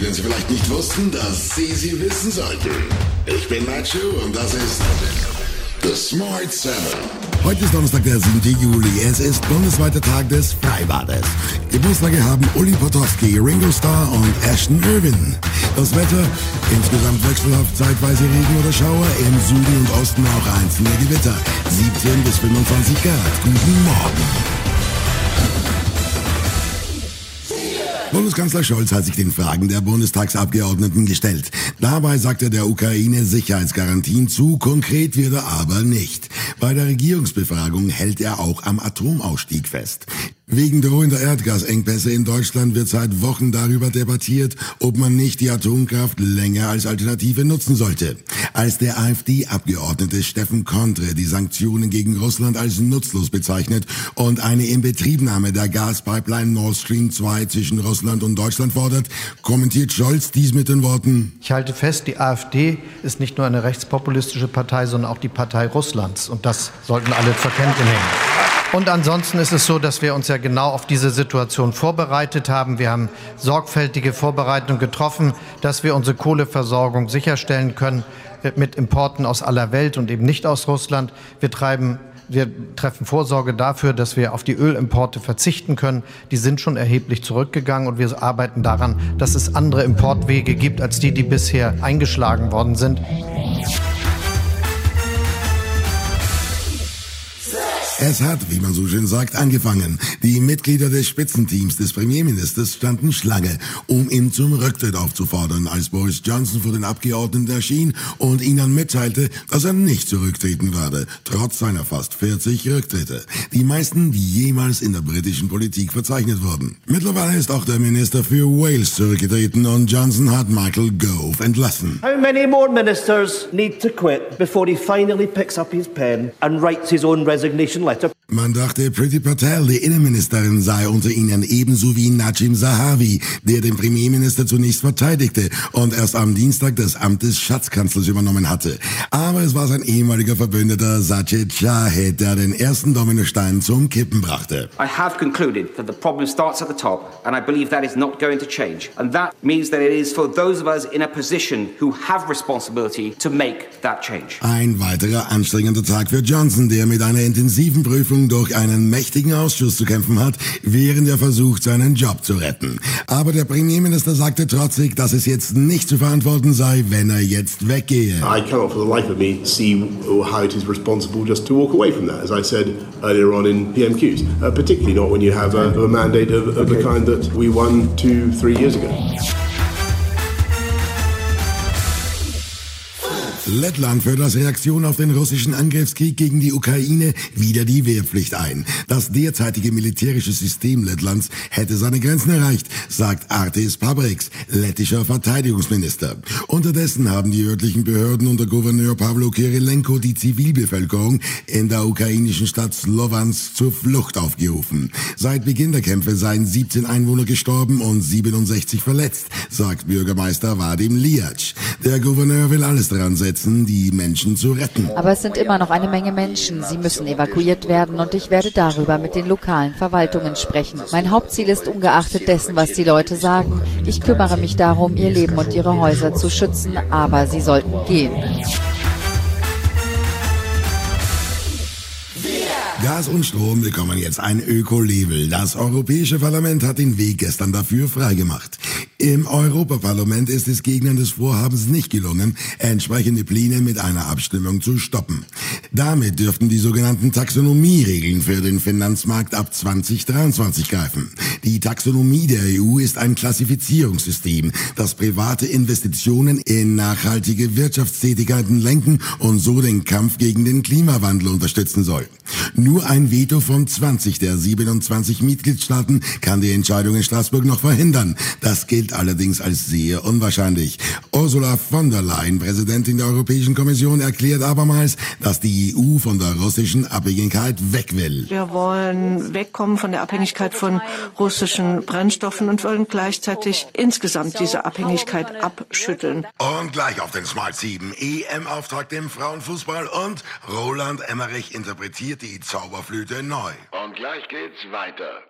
Denen Sie vielleicht nicht wussten, dass Sie sie wissen sollten. Ich bin Nacho und das ist The Smart Seven. Heute ist Donnerstag, der 7. Juli. Es ist bundesweiter Tag des Freibades. Geburtstage haben Uli Potowski, Ringo Starr und Ashton Irwin. Das Wetter, insgesamt wechselhaft, zeitweise Regen oder Schauer, im Süden und Osten auch einzelne Gewitter. 17 bis 25 Grad. Guten Morgen. Bundeskanzler Scholz hat sich den Fragen der Bundestagsabgeordneten gestellt. Dabei sagt er der Ukraine Sicherheitsgarantien zu, konkret wird er aber nicht. Bei der Regierungsbefragung hält er auch am Atomausstieg fest. Wegen drohender Erdgasengpässe in Deutschland wird seit Wochen darüber debattiert, ob man nicht die Atomkraft länger als Alternative nutzen sollte. Als der AfD-Abgeordnete Steffen Kontre die Sanktionen gegen Russland als nutzlos bezeichnet und eine Inbetriebnahme der Gaspipeline Nord Stream 2 zwischen Russland und Deutschland fordert, kommentiert Scholz dies mit den Worten, Ich halte fest, die AfD ist nicht nur eine rechtspopulistische Partei, sondern auch die Partei Russlands. Und das sollten alle zur Kenntnis nehmen. Und ansonsten ist es so, dass wir uns ja genau auf diese Situation vorbereitet haben. Wir haben sorgfältige Vorbereitungen getroffen, dass wir unsere Kohleversorgung sicherstellen können mit Importen aus aller Welt und eben nicht aus Russland. Wir treiben wir treffen Vorsorge dafür, dass wir auf die Ölimporte verzichten können. Die sind schon erheblich zurückgegangen und wir arbeiten daran, dass es andere Importwege gibt als die, die bisher eingeschlagen worden sind. Es hat, wie man so schön sagt, angefangen. Die Mitglieder des Spitzenteams des Premierministers standen Schlange, um ihn zum Rücktritt aufzufordern, als Boris Johnson vor den Abgeordneten erschien und ihnen mitteilte, dass er nicht zurücktreten werde, trotz seiner fast 40 Rücktritte. Die meisten, die jemals in der britischen Politik verzeichnet wurden. Mittlerweile ist auch der Minister für Wales zurückgetreten und Johnson hat Michael Gove entlassen. How many more ministers need to quit before he finally picks up his pen and writes his own resignation 맞죠? Man dachte, Priti Patel, die Innenministerin, sei unter ihnen ebenso wie Najim Zahavi, der den Premierminister zunächst verteidigte und erst am Dienstag das Amt des Schatzkanzlers übernommen hatte. Aber es war sein ehemaliger Verbündeter Sajid Jahed, der den ersten Dominostein zum Kippen brachte. I have concluded that the problem starts at the top, and I believe that is not going to change. And that means that it is for those of us in a position who have responsibility to make that change. Ein weiterer anstrengender Tag für Johnson, der mit einer intensiven Prüfung durch einen mächtigen Ausschuss zu kämpfen hat, während er versucht, seinen Job zu retten. Aber der Premierminister sagte trotzig, dass es jetzt nicht zu verantworten sei, wenn er jetzt weggehe. I cannot for the life of me see how it is responsible just to walk away from that, as I said earlier on in PMQs, uh, particularly not when you have a, a mandate of, of the kind that we won two, three years ago. Lettland führt als Reaktion auf den russischen Angriffskrieg gegen die Ukraine wieder die Wehrpflicht ein. Das derzeitige militärische System Lettlands hätte seine Grenzen erreicht, sagt Artis Pabriks, lettischer Verteidigungsminister. Unterdessen haben die örtlichen Behörden unter Gouverneur Pavlo Kirilenko die Zivilbevölkerung in der ukrainischen Stadt Slowans zur Flucht aufgerufen. Seit Beginn der Kämpfe seien 17 Einwohner gestorben und 67 verletzt, sagt Bürgermeister Vadim Liac. Der Gouverneur will alles daran setzen, die Menschen zu retten. Aber es sind immer noch eine Menge Menschen. Sie müssen evakuiert werden und ich werde darüber mit den lokalen Verwaltungen sprechen. Mein Hauptziel ist ungeachtet dessen, was die Leute sagen. Ich kümmere mich darum, ihr Leben und ihre Häuser zu schützen, aber sie sollten gehen. Gas und Strom bekommen jetzt ein Öko-Label. Das Europäische Parlament hat den Weg gestern dafür freigemacht. Im Europaparlament ist es Gegnern des Vorhabens nicht gelungen, entsprechende Pläne mit einer Abstimmung zu stoppen. Damit dürften die sogenannten Taxonomieregeln für den Finanzmarkt ab 2023 greifen. Die Taxonomie der EU ist ein Klassifizierungssystem, das private Investitionen in nachhaltige Wirtschaftstätigkeiten lenken und so den Kampf gegen den Klimawandel unterstützen soll. Nur ein Veto von 20 der 27 Mitgliedstaaten kann die Entscheidung in Straßburg noch verhindern. Das gilt allerdings als sehr unwahrscheinlich. Ursula von der Leyen, Präsidentin der Europäischen Kommission, erklärt abermals, dass die EU von der russischen Abhängigkeit weg will. Wir wollen wegkommen von der Abhängigkeit von russischen Brennstoffen und wollen gleichzeitig insgesamt diese Abhängigkeit abschütteln. Und gleich auf den Smart 7 EM-Auftakt im Frauenfußball und Roland Emmerich interpretiert die Zauberflöte neu. Und gleich geht's weiter.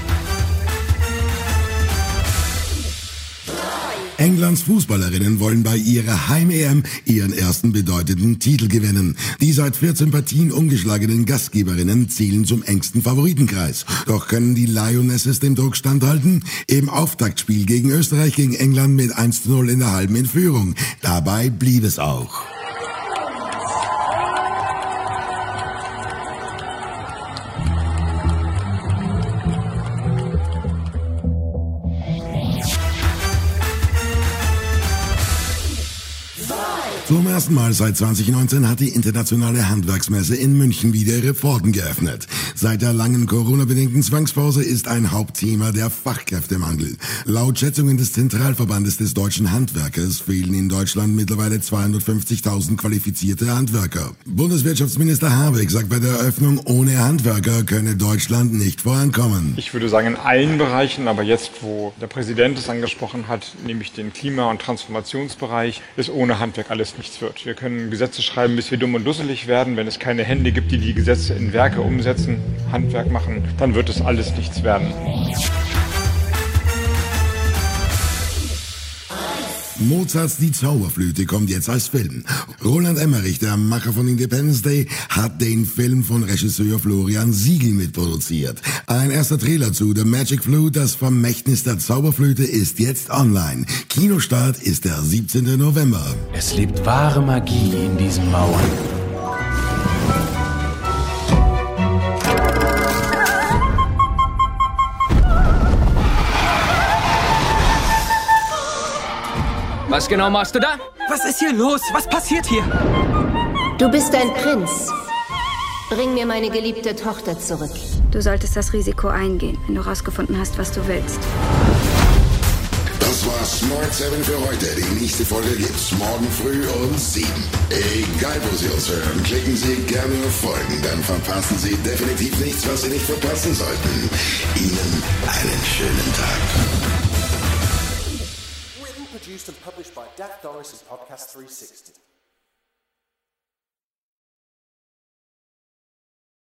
Englands Fußballerinnen wollen bei ihrer Heim-EM ihren ersten bedeutenden Titel gewinnen. Die seit 14 Partien ungeschlagenen Gastgeberinnen zählen zum engsten Favoritenkreis. Doch können die Lionesses dem Druck standhalten? Im Auftaktspiel gegen Österreich ging England mit 1 zu 0 in der halben in Führung. Dabei blieb es auch. Zum ersten Mal seit 2019 hat die internationale Handwerksmesse in München wieder ihre Pforten geöffnet. Seit der langen Corona-bedingten Zwangspause ist ein Hauptthema der Fachkräftemangel. Laut Schätzungen des Zentralverbandes des deutschen Handwerkers fehlen in Deutschland mittlerweile 250.000 qualifizierte Handwerker. Bundeswirtschaftsminister Habeck sagt bei der Eröffnung, ohne Handwerker könne Deutschland nicht vorankommen. Ich würde sagen in allen Bereichen, aber jetzt, wo der Präsident es angesprochen hat, nämlich den Klima- und Transformationsbereich, ist ohne Handwerk alles nichts wird. Wir können Gesetze schreiben, bis wir dumm und dusselig werden. Wenn es keine Hände gibt, die die Gesetze in Werke umsetzen, Handwerk machen, dann wird es alles nichts werden. Mozarts Die Zauberflöte kommt jetzt als Film. Roland Emmerich, der Macher von Independence Day, hat den Film von Regisseur Florian Siegel mitproduziert. Ein erster Trailer zu The Magic Flute, das Vermächtnis der Zauberflöte, ist jetzt online. Kinostart ist der 17. November. Es lebt wahre Magie in diesen Mauern. Was genau machst du da? Was ist hier los? Was passiert hier? Du bist ein Prinz. Bring mir meine geliebte Tochter zurück. Du solltest das Risiko eingehen, wenn du rausgefunden hast, was du willst. Das war Smart 7 für heute. Die nächste Folge gibt's morgen früh um 7. Egal, wo Sie uns hören, klicken Sie gerne auf Folgen, dann verpassen Sie definitiv nichts, was Sie nicht verpassen sollten. Ihnen einen schönen Tag. Produced, and published by Dak Doris and Podcast 360.